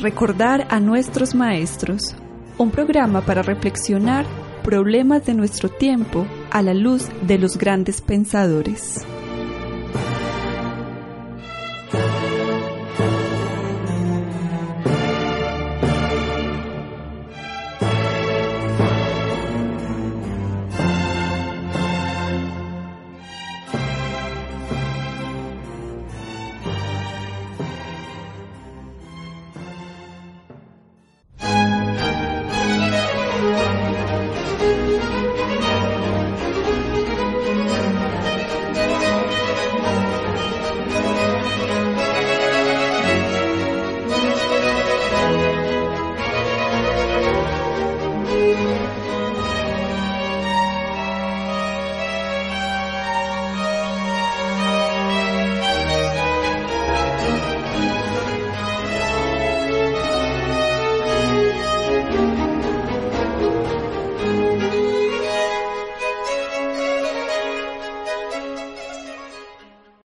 Recordar a nuestros maestros, un programa para reflexionar problemas de nuestro tiempo a la luz de los grandes pensadores.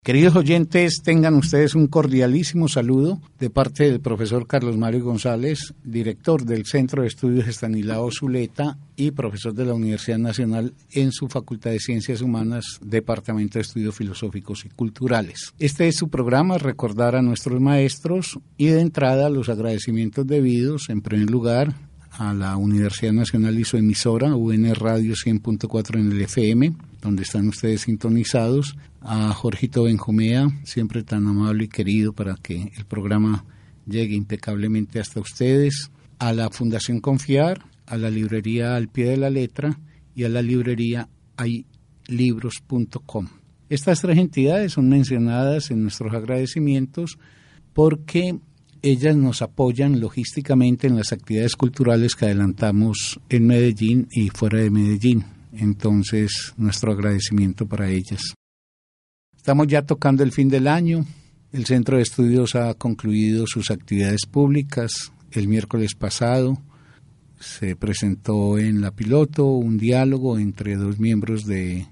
Queridos oyentes, tengan ustedes un cordialísimo saludo de parte del profesor Carlos Mario González, director del Centro de Estudios Estanislao Zuleta y profesor de la Universidad Nacional en su Facultad de Ciencias Humanas, Departamento de Estudios Filosóficos y Culturales. Este es su programa, recordar a nuestros maestros y de entrada los agradecimientos debidos, en primer lugar, a la Universidad Nacional y su emisora, UN Radio 100.4 en el FM, donde están ustedes sintonizados, a Jorgito Benjumea, siempre tan amable y querido para que el programa llegue impecablemente hasta ustedes, a la Fundación Confiar, a la librería Al Pie de la Letra y a la librería haylibros.com. Estas tres entidades son mencionadas en nuestros agradecimientos porque ellas nos apoyan logísticamente en las actividades culturales que adelantamos en Medellín y fuera de Medellín. Entonces, nuestro agradecimiento para ellas. Estamos ya tocando el fin del año. El Centro de Estudios ha concluido sus actividades públicas. El miércoles pasado se presentó en La Piloto un diálogo entre dos miembros de,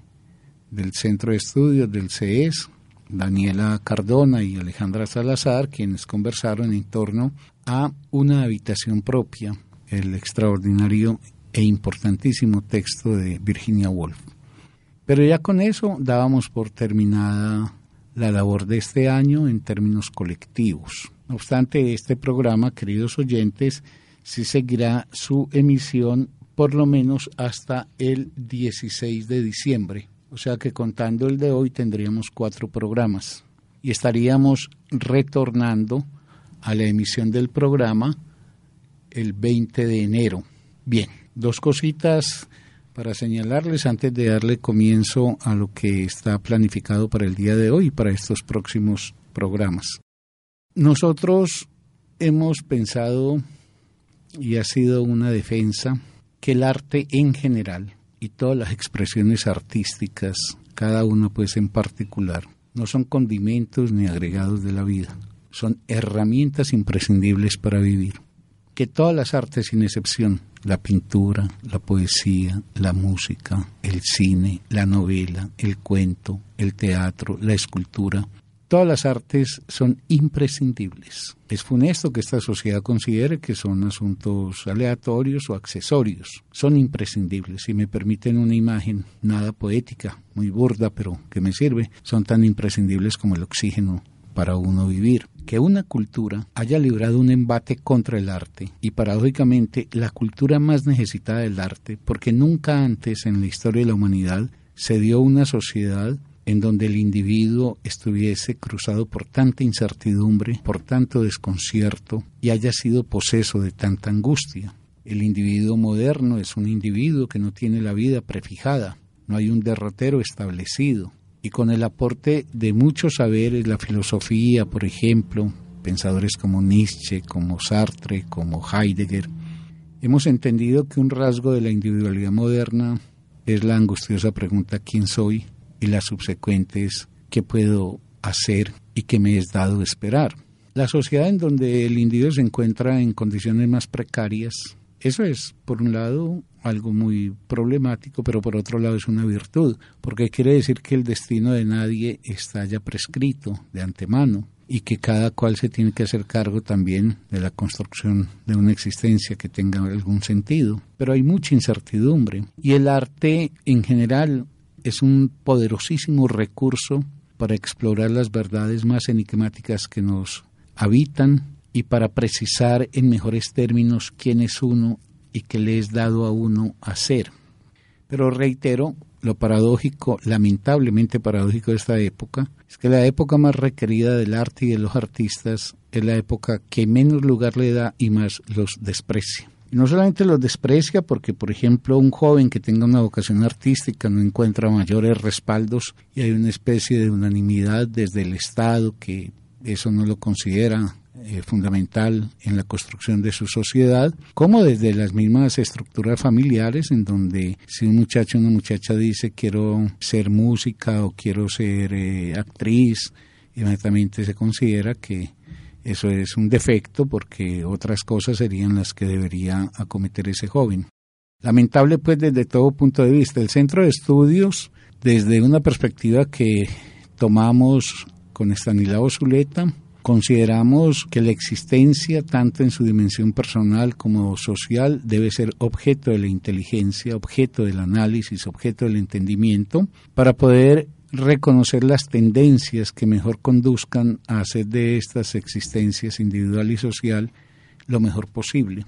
del Centro de Estudios, del CES, Daniela Cardona y Alejandra Salazar, quienes conversaron en torno a una habitación propia, el extraordinario e importantísimo texto de Virginia Woolf. Pero ya con eso dábamos por terminada la labor de este año en términos colectivos. No obstante, este programa, queridos oyentes, sí seguirá su emisión por lo menos hasta el 16 de diciembre, o sea que contando el de hoy tendríamos cuatro programas y estaríamos retornando a la emisión del programa el 20 de enero. Bien, dos cositas para señalarles antes de darle comienzo a lo que está planificado para el día de hoy y para estos próximos programas. Nosotros hemos pensado, y ha sido una defensa, que el arte en general y todas las expresiones artísticas, cada una pues en particular, no son condimentos ni agregados de la vida, son herramientas imprescindibles para vivir. Que todas las artes sin excepción, la pintura, la poesía, la música, el cine, la novela, el cuento, el teatro, la escultura, Todas las artes son imprescindibles. Es funesto que esta sociedad considere que son asuntos aleatorios o accesorios. Son imprescindibles. Si me permiten una imagen nada poética, muy burda, pero que me sirve, son tan imprescindibles como el oxígeno para uno vivir. Que una cultura haya librado un embate contra el arte y paradójicamente la cultura más necesitada del arte, porque nunca antes en la historia de la humanidad se dio una sociedad en donde el individuo estuviese cruzado por tanta incertidumbre, por tanto desconcierto y haya sido poseso de tanta angustia. El individuo moderno es un individuo que no tiene la vida prefijada, no hay un derrotero establecido. Y con el aporte de muchos saberes, la filosofía, por ejemplo, pensadores como Nietzsche, como Sartre, como Heidegger, hemos entendido que un rasgo de la individualidad moderna es la angustiosa pregunta ¿quién soy? Y las subsecuentes ¿qué puedo hacer y qué me es dado esperar? La sociedad en donde el individuo se encuentra en condiciones más precarias, eso es, por un lado, algo muy problemático, pero por otro lado es una virtud, porque quiere decir que el destino de nadie está ya prescrito de antemano y que cada cual se tiene que hacer cargo también de la construcción de una existencia que tenga algún sentido. Pero hay mucha incertidumbre y el arte en general es un poderosísimo recurso para explorar las verdades más enigmáticas que nos habitan y para precisar en mejores términos quién es uno y qué le es dado a uno hacer. Pero reitero, lo paradójico, lamentablemente paradójico de esta época, es que la época más requerida del arte y de los artistas es la época que menos lugar le da y más los desprecia. No solamente los desprecia porque, por ejemplo, un joven que tenga una vocación artística no encuentra mayores respaldos y hay una especie de unanimidad desde el Estado que eso no lo considera eh, fundamental en la construcción de su sociedad, como desde las mismas estructuras familiares, en donde si un muchacho o una muchacha dice quiero ser música o quiero ser eh, actriz, inmediatamente se considera que eso es un defecto porque otras cosas serían las que debería acometer ese joven. Lamentable pues desde todo punto de vista. El centro de estudios, desde una perspectiva que tomamos con Estanislao Zuleta, Consideramos que la existencia, tanto en su dimensión personal como social, debe ser objeto de la inteligencia, objeto del análisis, objeto del entendimiento, para poder reconocer las tendencias que mejor conduzcan a hacer de estas existencias individual y social lo mejor posible.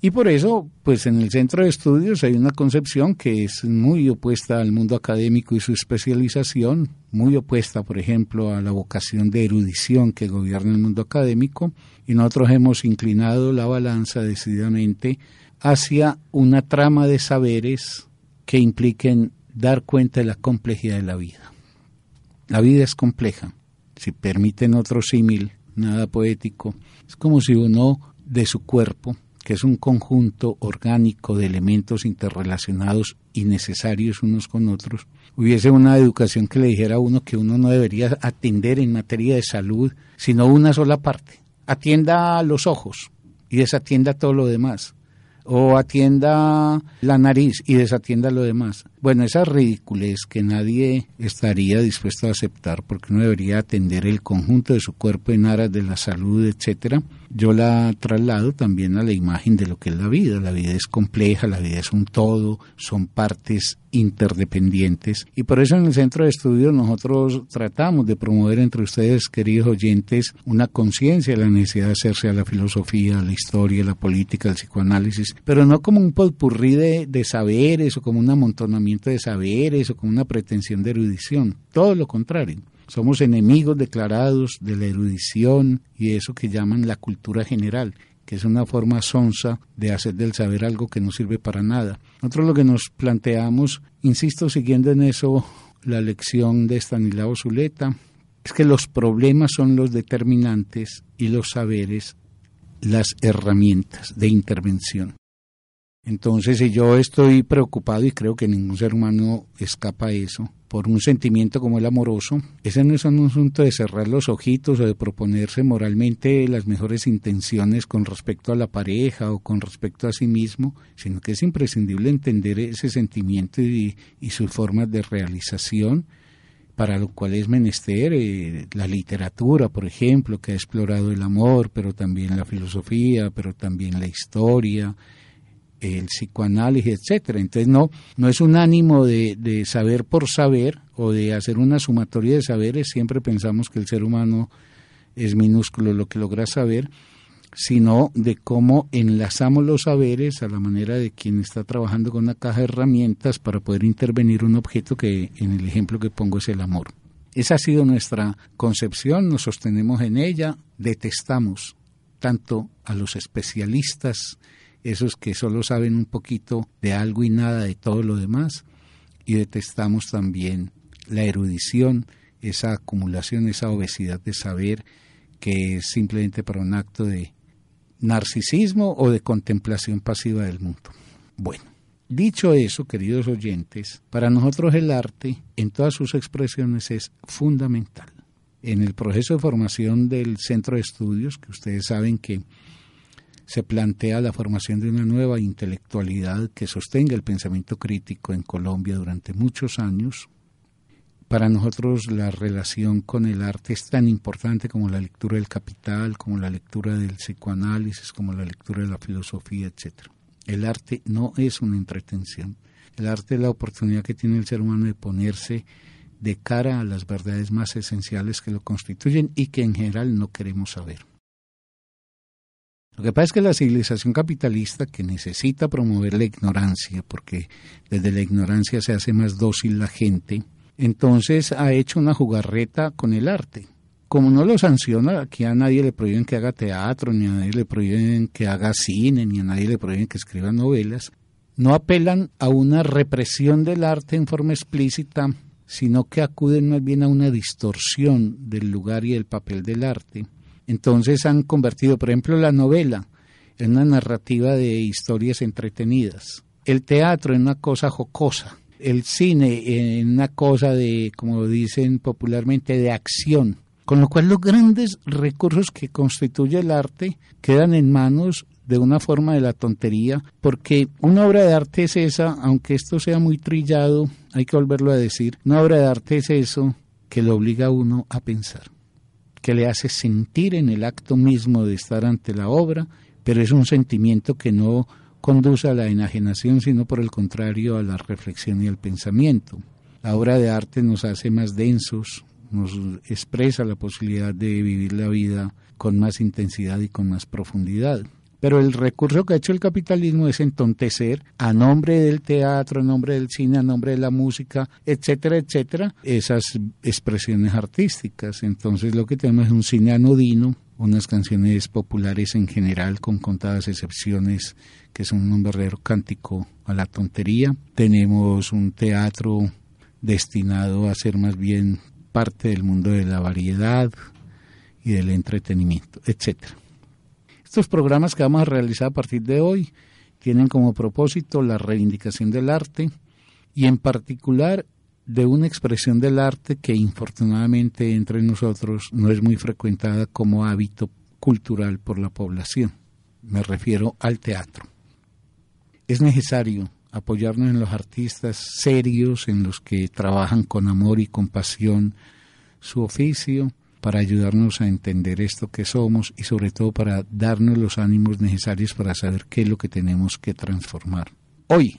Y por eso, pues en el centro de estudios hay una concepción que es muy opuesta al mundo académico y su especialización, muy opuesta, por ejemplo, a la vocación de erudición que gobierna el mundo académico, y nosotros hemos inclinado la balanza decididamente hacia una trama de saberes que impliquen dar cuenta de la complejidad de la vida. La vida es compleja. Si permiten otro símil, nada poético, es como si uno de su cuerpo que es un conjunto orgánico de elementos interrelacionados y necesarios unos con otros, hubiese una educación que le dijera a uno que uno no debería atender en materia de salud, sino una sola parte. Atienda los ojos y desatienda todo lo demás o atienda la nariz y desatienda lo demás. Bueno, esa ridiculez que nadie estaría dispuesto a aceptar porque uno debería atender el conjunto de su cuerpo en aras de la salud, etcétera. Yo la traslado también a la imagen de lo que es la vida. La vida es compleja, la vida es un todo, son partes interdependientes y por eso en el centro de estudios nosotros tratamos de promover entre ustedes, queridos oyentes, una conciencia de la necesidad de hacerse a la filosofía, a la historia, a la política, al psicoanálisis, pero no como un potpurrí de, de saberes o como un amontonamiento de saberes o como una pretensión de erudición, todo lo contrario. Somos enemigos declarados de la erudición y eso que llaman la cultura general que es una forma sonsa de hacer del saber algo que no sirve para nada. Nosotros lo que nos planteamos, insisto, siguiendo en eso la lección de Stanislao Zuleta, es que los problemas son los determinantes y los saberes las herramientas de intervención. Entonces, si yo estoy preocupado y creo que ningún ser humano escapa a eso, por un sentimiento como el amoroso, ese no es un asunto de cerrar los ojitos o de proponerse moralmente las mejores intenciones con respecto a la pareja o con respecto a sí mismo, sino que es imprescindible entender ese sentimiento y, sus formas de realización, para lo cual es menester eh, la literatura, por ejemplo, que ha explorado el amor, pero también la filosofía, pero también la historia, el psicoanálisis, etcétera. Entonces no, no es un ánimo de, de, saber por saber o de hacer una sumatoria de saberes, siempre pensamos que el ser humano es minúsculo lo que logra saber, sino de cómo enlazamos los saberes a la manera de quien está trabajando con una caja de herramientas para poder intervenir un objeto que en el ejemplo que pongo es el amor. Esa ha sido nuestra concepción, nos sostenemos en ella, detestamos tanto a los especialistas esos que solo saben un poquito de algo y nada de todo lo demás, y detestamos también la erudición, esa acumulación, esa obesidad de saber que es simplemente para un acto de narcisismo o de contemplación pasiva del mundo. Bueno, dicho eso, queridos oyentes, para nosotros el arte en todas sus expresiones es fundamental. En el proceso de formación del centro de estudios, que ustedes saben que se plantea la formación de una nueva intelectualidad que sostenga el pensamiento crítico en Colombia durante muchos años, para nosotros la relación con el arte es tan importante como la lectura del capital, como la lectura del psicoanálisis, como la lectura de la filosofía, etc. El arte no es una entretención. El arte es la oportunidad que tiene el ser humano de ponerse de cara a las verdades más esenciales que lo constituyen y que en general no queremos saber. Lo que pasa es que la civilización capitalista que necesita promover la ignorancia, porque desde la ignorancia se hace más dócil la gente, entonces ha hecho una jugarreta con el arte. Como no lo sanciona, aquí a nadie le prohíben que haga teatro, ni a nadie le prohíben que haga cine, ni a nadie le prohíben que escriba novelas, no apelan a una represión del arte en forma explícita, sino que acuden más bien a una distorsión del lugar y el papel del arte. Entonces han convertido, por ejemplo, la novela en una narrativa de historias entretenidas, el teatro en una cosa jocosa, el cine en una cosa de, como dicen popularmente, de acción. Con lo cual los grandes recursos que constituye el arte quedan en manos de una forma de la tontería, porque una obra de arte es esa, aunque esto sea muy trillado, hay que volverlo a decir, una obra de arte es eso que le obliga a uno a pensar, que le hace sentir en el acto mismo de estar ante la obra, pero es un sentimiento que no conduce a la enajenación, sino por el contrario a la reflexión y al pensamiento. La obra de arte nos hace más densos, nos expresa la posibilidad de vivir la vida con más intensidad y con más profundidad. Pero el recurso que ha hecho el capitalismo es entontecer a nombre del teatro, a nombre del cine, a nombre de la música, etcétera, etcétera, esas expresiones artísticas. Entonces lo que tenemos es un cine anodino, unas canciones populares en general, con contadas excepciones, que son un verdadero cántico a la tontería. Tenemos un teatro destinado a ser más bien parte del mundo de la variedad y del entretenimiento, etcétera. Estos programas que vamos a realizar a partir de hoy tienen como propósito la reivindicación del arte y en particular de una expresión del arte que infortunadamente entre nosotros no es muy frecuentada como hábito cultural por la población. Me refiero al teatro. Es necesario apoyarnos en los artistas serios, en los que trabajan con amor y compasión su oficio, para ayudarnos a entender esto que somos y sobre todo para darnos los ánimos necesarios para saber qué es lo que tenemos que transformar. Hoy,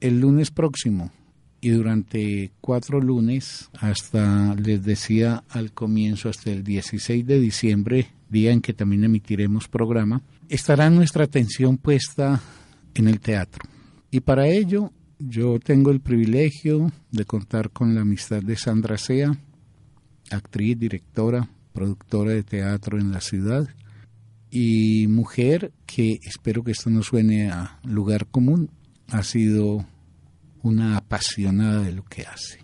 el lunes próximo y durante cuatro lunes, hasta les decía al comienzo, hasta el 16 de diciembre, día en que también emitiremos programa, estará nuestra atención puesta en el teatro. Y para ello yo tengo el privilegio de contar con la amistad de Sandra Sea, actriz, directora, productora de teatro en la ciudad y mujer que espero que esto no suene a lugar común, ha sido una apasionada de lo que hace.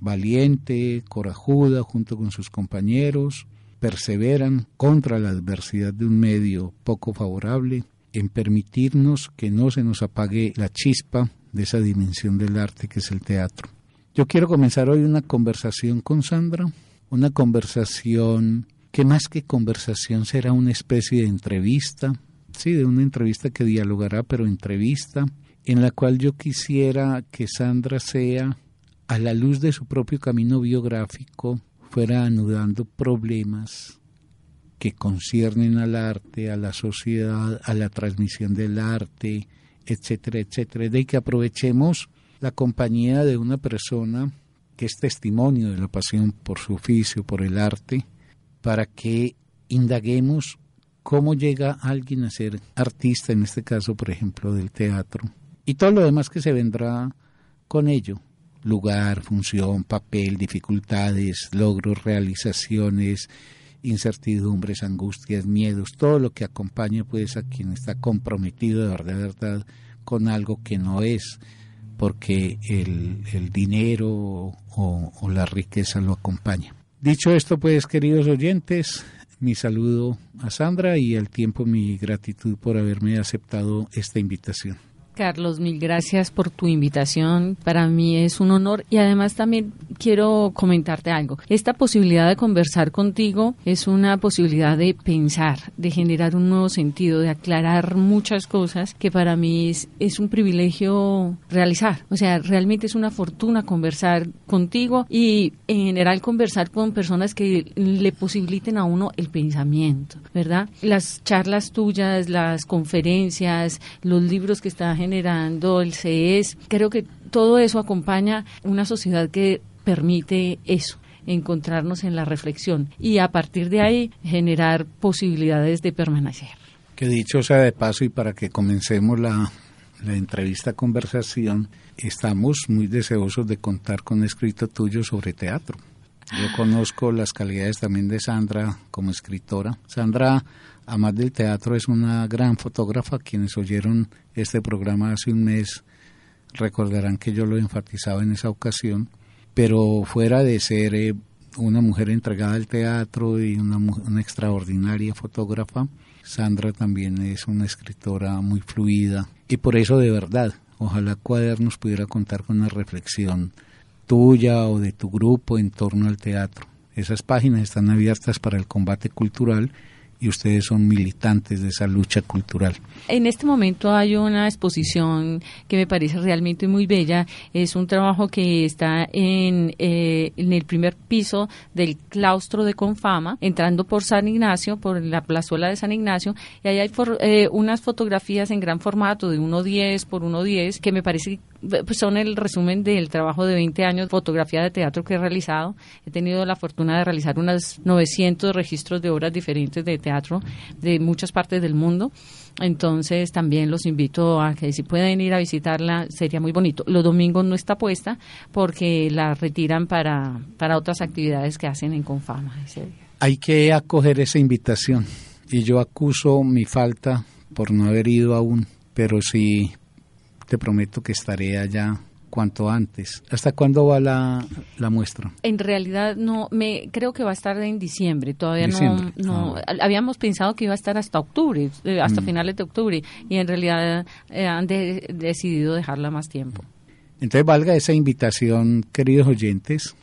Valiente, corajuda junto con sus compañeros, perseveran contra la adversidad de un medio poco favorable en permitirnos que no se nos apague la chispa de esa dimensión del arte que es el teatro. Yo quiero comenzar hoy una conversación con Sandra, una conversación que más que conversación será una especie de entrevista, sí, de una entrevista que dialogará, pero entrevista, en la cual yo quisiera que Sandra sea, a la luz de su propio camino biográfico, fuera anudando problemas que conciernen al arte, a la sociedad, a la transmisión del arte, etcétera, etcétera, de que aprovechemos la compañía de una persona que es testimonio de la pasión por su oficio, por el arte, para que indaguemos cómo llega alguien a ser artista, en este caso, por ejemplo, del teatro, y todo lo demás que se vendrá con ello, lugar, función, papel, dificultades, logros, realizaciones, incertidumbres, angustias, miedos, todo lo que acompaña pues a quien está comprometido de verdad, de verdad con algo que no es porque el, el dinero o, o la riqueza lo acompaña. Dicho esto, pues, queridos oyentes, mi saludo a Sandra y al tiempo mi gratitud por haberme aceptado esta invitación. Carlos, mil gracias por tu invitación. Para mí es un honor y además también quiero comentarte algo. Esta posibilidad de conversar contigo es una posibilidad de pensar, de generar un nuevo sentido, de aclarar muchas cosas que para mí es, es un privilegio realizar. O sea, realmente es una fortuna conversar contigo y en general conversar con personas que le posibiliten a uno el pensamiento, ¿verdad? Las charlas tuyas, las conferencias, los libros que estás generando, el CES. Creo que todo eso acompaña una sociedad que permite eso encontrarnos en la reflexión y a partir de ahí generar posibilidades de permanecer. Que dicho sea de paso y para que comencemos la, la entrevista conversación, estamos muy deseosos de contar con un escrito tuyo sobre teatro. Yo conozco las calidades también de Sandra como escritora. Sandra, además del teatro, es una gran fotógrafa. Quienes oyeron este programa hace un mes recordarán que yo lo enfatizaba en esa ocasión. Pero fuera de ser eh, una mujer entregada al teatro y una, una extraordinaria fotógrafa, Sandra también es una escritora muy fluida. Y por eso, de verdad, ojalá Cuadernos pudiera contar con una reflexión tuya o de tu grupo en torno al teatro. Esas páginas están abiertas para el combate cultural y ustedes son militantes de esa lucha cultural. En este momento hay una exposición que me parece realmente muy bella. Es un trabajo que está en, eh, en el primer piso del claustro de Confama, entrando por San Ignacio, por la plazuela de San Ignacio, y ahí hay eh, unas fotografías en gran formato de 1.10 por 1.10 que me parece pues son el resumen del trabajo de 20 años de fotografía de teatro que he realizado. He tenido la fortuna de realizar unos 900 registros de obras diferentes de teatro de muchas partes del mundo. Entonces también los invito a que si pueden ir a visitarla sería muy bonito. Los domingos no está puesta porque la retiran para, para otras actividades que hacen en Confama Hay que acoger esa invitación y yo acuso mi falta por no haber ido aún, pero si te prometo que estaré allá cuanto antes. ¿Hasta cuándo va la, la, muestra? En realidad no, me creo que va a estar en diciembre. Todavía no, no ah, habíamos pensado que iba a estar hasta octubre, eh, hasta mm. finales de octubre, y en realidad eh, han decidido dejarla más tiempo. Entonces valga esa invitación, queridos oyentes,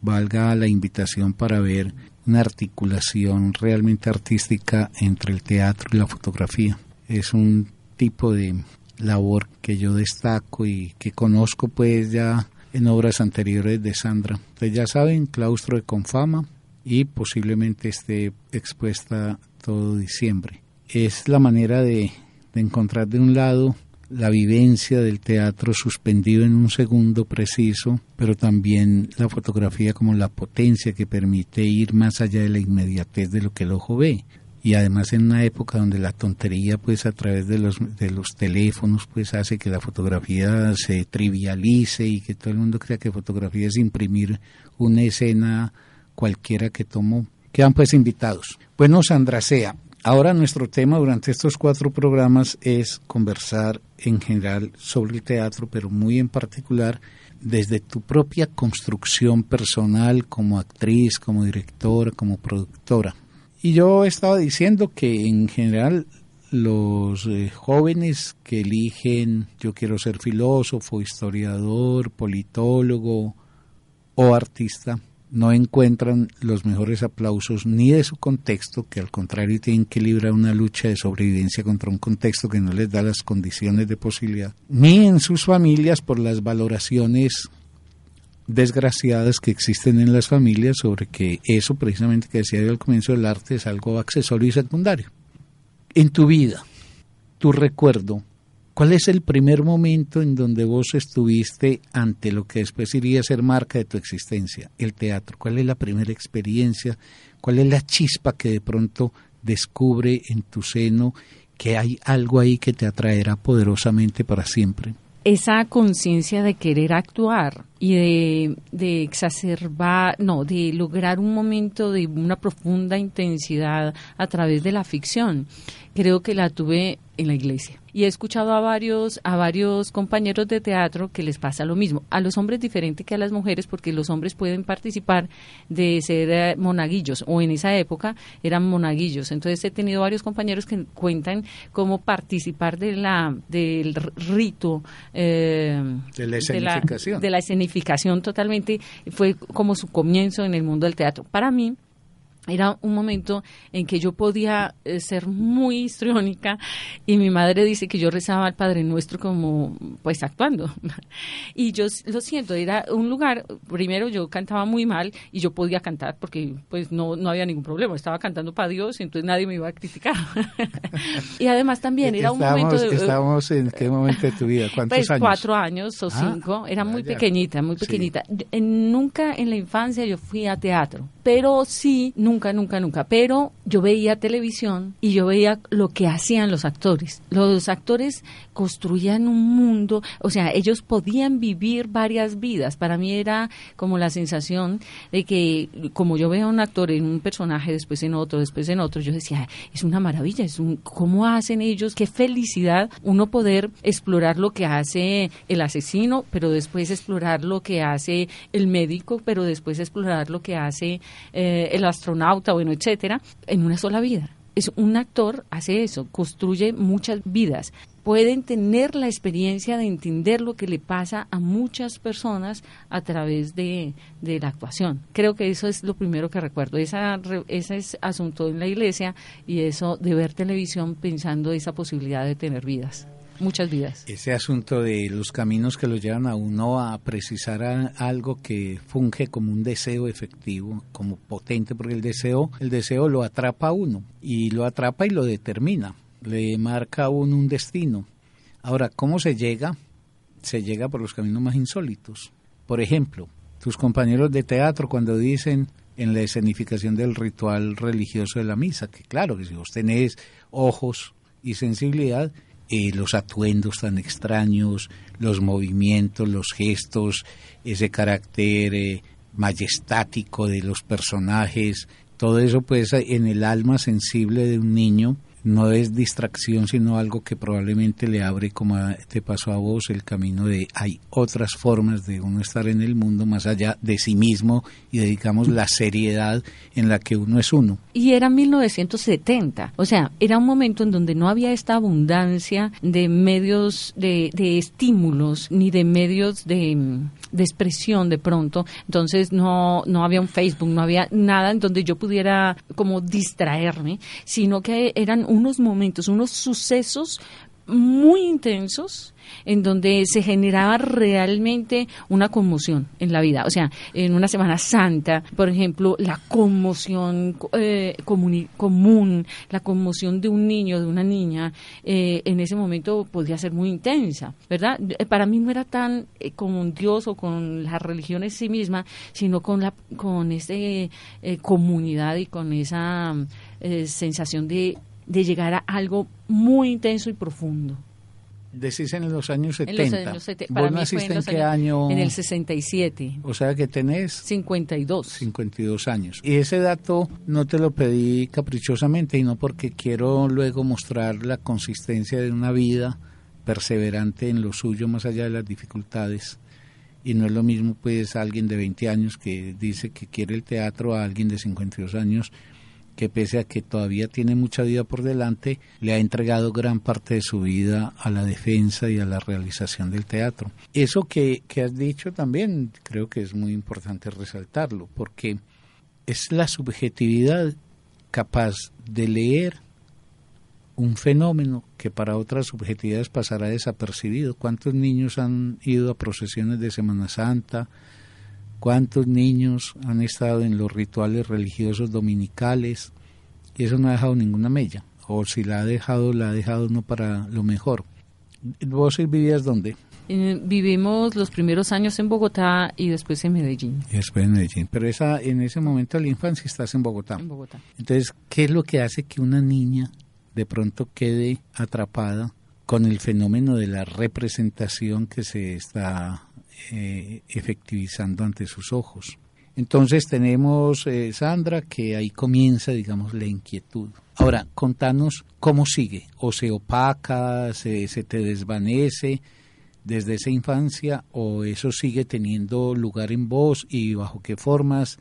valga la invitación para ver una articulación realmente artística entre el teatro y la fotografía. Es un tipo de labor que yo destaco y que conozco pues ya en obras anteriores de Sandra. Ustedes ya saben, claustro de Confama y posiblemente esté expuesta todo diciembre. Es la manera de, de encontrar de un lado la vivencia del teatro suspendido en un segundo preciso, pero también la fotografía como la potencia que permite ir más allá de la inmediatez de lo que el ojo ve y además en una época donde la tontería pues a través de los de los teléfonos pues hace que la fotografía se trivialice y que todo el mundo crea que fotografía es imprimir una escena cualquiera que tomó quedan pues invitados. Bueno Sandra Sea ahora nuestro tema durante estos cuatro programas es conversar en general sobre el teatro pero muy en particular desde tu propia construcción personal como actriz como directora como productora y yo estaba diciendo que en general los eh, jóvenes que eligen yo quiero ser filósofo, historiador, politólogo o artista, no encuentran los mejores aplausos ni de su contexto, que al contrario tienen que librar una lucha de sobrevivencia contra un contexto que no les da las condiciones de posibilidad, ni en sus familias por las valoraciones desgraciadas que existen en las familias sobre que eso precisamente que decía yo al comienzo del arte es algo accesorio y secundario. En tu vida, tu recuerdo, ¿cuál es el primer momento en donde vos estuviste ante lo que después iría a ser marca de tu existencia, el teatro? ¿Cuál es la primera experiencia? ¿Cuál es la chispa que de pronto descubre en tu seno que hay algo ahí que te atraerá poderosamente para siempre? esa conciencia de querer actuar y de, de exacerbar, no, de lograr un momento de una profunda intensidad a través de la ficción. Creo que la tuve en la iglesia. Y he escuchado a varios a varios compañeros de teatro que les pasa lo mismo. A los hombres diferente que a las mujeres porque los hombres pueden participar de ser eh, monaguillos o en esa época eran monaguillos. Entonces he tenido varios compañeros que cuentan cómo participar de la del rito eh, de la escenificación. de la escenificación totalmente fue como su comienzo en el mundo del teatro. Para mí era un momento en que yo podía eh, ser muy histriónica y mi madre dice que yo rezaba al Padre Nuestro como pues actuando. Y yo lo siento era un lugar primero yo cantaba muy mal y yo podía cantar porque pues no no había ningún problema estaba cantando para Dios y entonces nadie me iba a criticar. Y además también era un momento de, estábamos en qué momento de tu vida cuántos pues, años cuatro años o ah, cinco era muy pequeñita muy pequeñita. Nunca en la infancia yo fui a teatro pero sí nunca, nunca, nunca. Pero yo veía televisión y yo veía lo que hacían los actores. Los actores construían un mundo, o sea, ellos podían vivir varias vidas. Para mí era como la sensación de que, como yo veo a un actor en un personaje, después en otro, después en otro, yo decía, es una maravilla, es un, ¿cómo hacen ellos? Qué felicidad uno poder explorar lo que hace el asesino, pero después explorar lo que hace el médico, pero después explorar lo que hace eh, el astronauta, bueno, etcétera, en una sola vida. Es un actor hace eso, construye muchas vidas. Pueden tener la experiencia de entender lo que le pasa a muchas personas a través de, de la actuación. Creo que eso es lo primero que recuerdo. Esa, ese es asunto en la iglesia y eso de ver televisión pensando esa posibilidad de tener vidas muchas vidas. Ese asunto de los caminos que lo llevan a uno a precisar algo que funge como un deseo efectivo, como potente, porque el deseo, el deseo lo atrapa a uno y lo atrapa y lo determina, le marca a uno un destino. Ahora, ¿cómo se llega? Se llega por los caminos más insólitos. Por ejemplo, tus compañeros de teatro cuando dicen en la escenificación del ritual religioso de la misa, que claro que si vos tenés ojos y sensibilidad, eh, los atuendos tan extraños, los movimientos, los gestos, ese carácter eh, majestático de los personajes, todo eso pues en el alma sensible de un niño no es distracción, sino algo que probablemente le abre, como te pasó a vos, el camino de hay otras formas de uno estar en el mundo más allá de sí mismo y dedicamos la seriedad en la que uno es uno. Y era 1970, o sea, era un momento en donde no había esta abundancia de medios de, de estímulos ni de medios de, de expresión de pronto, entonces no, no había un Facebook, no había nada en donde yo pudiera como distraerme, sino que eran unos momentos, unos sucesos muy intensos en donde se generaba realmente una conmoción en la vida. O sea, en una Semana Santa, por ejemplo, la conmoción eh, común, la conmoción de un niño, de una niña, eh, en ese momento podía ser muy intensa, ¿verdad? Eh, para mí no era tan con Dios o con la religión en sí misma, sino con la con esa comunidad y con esa sensación de de llegar a algo muy intenso y profundo. Decís en los años 70. En los años 70. ¿Vos naciste en, qué año? En el 67. O sea que tenés... 52. 52 años. Y ese dato no te lo pedí caprichosamente, sino porque quiero luego mostrar la consistencia de una vida perseverante en lo suyo más allá de las dificultades. Y no es lo mismo pues alguien de 20 años que dice que quiere el teatro a alguien de 52 años que pese a que todavía tiene mucha vida por delante, le ha entregado gran parte de su vida a la defensa y a la realización del teatro. Eso que, que has dicho también creo que es muy importante resaltarlo, porque es la subjetividad capaz de leer un fenómeno que para otras subjetividades pasará desapercibido. ¿Cuántos niños han ido a procesiones de Semana Santa? Cuántos niños han estado en los rituales religiosos dominicales y eso no ha dejado ninguna mella. O si la ha dejado la ha dejado no para lo mejor. Vos vivías dónde eh, vivimos los primeros años en Bogotá y después en Medellín. Y después en Medellín. Pero esa en ese momento de la infancia estás en Bogotá. En Bogotá. Entonces qué es lo que hace que una niña de pronto quede atrapada con el fenómeno de la representación que se está eh, efectivizando ante sus ojos. Entonces tenemos, eh, Sandra, que ahí comienza, digamos, la inquietud. Ahora, contanos cómo sigue, o se opaca, se, se te desvanece desde esa infancia, o eso sigue teniendo lugar en vos y bajo qué formas,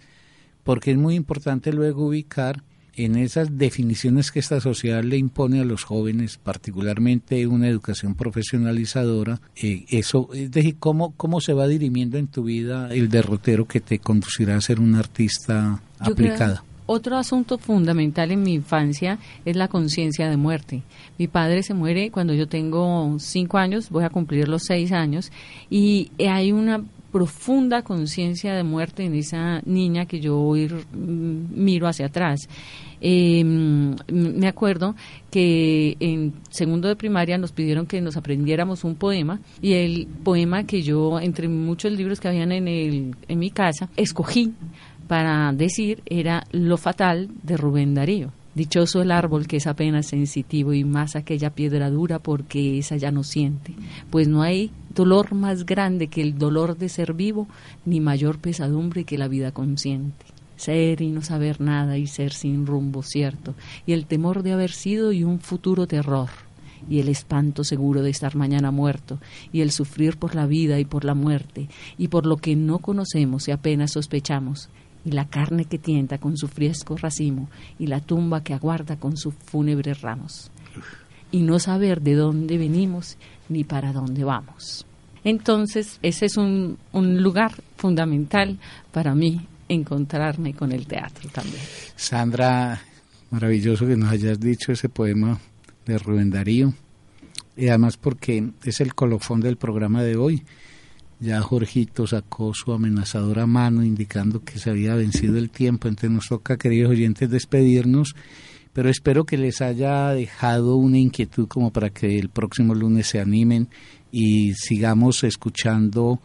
porque es muy importante luego ubicar en esas definiciones que esta sociedad le impone a los jóvenes, particularmente una educación profesionalizadora, eh, eso, es decir, ¿cómo, cómo se va dirimiendo en tu vida el derrotero que te conducirá a ser un artista aplicada. Otro asunto fundamental en mi infancia es la conciencia de muerte. Mi padre se muere cuando yo tengo cinco años, voy a cumplir los seis años, y hay una profunda conciencia de muerte en esa niña que yo ir, mm, miro hacia atrás. Em, me acuerdo que en segundo de primaria nos pidieron que nos aprendiéramos un poema y el poema que yo, entre muchos libros que habían en, el, en mi casa, escogí para decir era Lo Fatal de Rubén Darío. Dichoso el árbol que es apenas sensitivo y más aquella piedra dura porque esa ya no siente, pues no hay dolor más grande que el dolor de ser vivo, ni mayor pesadumbre que la vida consciente. Ser y no saber nada y ser sin rumbo cierto, y el temor de haber sido y un futuro terror, y el espanto seguro de estar mañana muerto, y el sufrir por la vida y por la muerte, y por lo que no conocemos y apenas sospechamos, y la carne que tienta con su fresco racimo, y la tumba que aguarda con sus fúnebres ramos, y no saber de dónde venimos ni para dónde vamos. Entonces, ese es un, un lugar fundamental para mí, encontrarme con el teatro también. Sandra, maravilloso que nos hayas dicho ese poema de Rubén Darío, y además porque es el colofón del programa de hoy ya Jorgito sacó su amenazadora mano indicando que se había vencido el tiempo. Entonces nos toca, queridos oyentes, despedirnos. Pero espero que les haya dejado una inquietud como para que el próximo lunes se animen y sigamos escuchando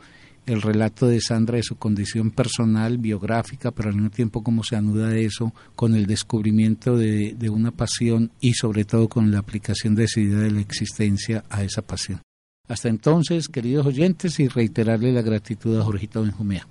el relato de Sandra de su condición personal, biográfica, pero al mismo tiempo cómo se anuda eso con el descubrimiento de, de una pasión y sobre todo con la aplicación decidida de la existencia a esa pasión. Hasta entonces, queridos oyentes, y reiterarle la gratitud a Jorgito Benjumea.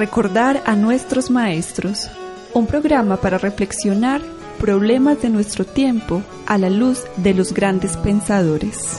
Recordar a nuestros maestros, un programa para reflexionar problemas de nuestro tiempo a la luz de los grandes pensadores.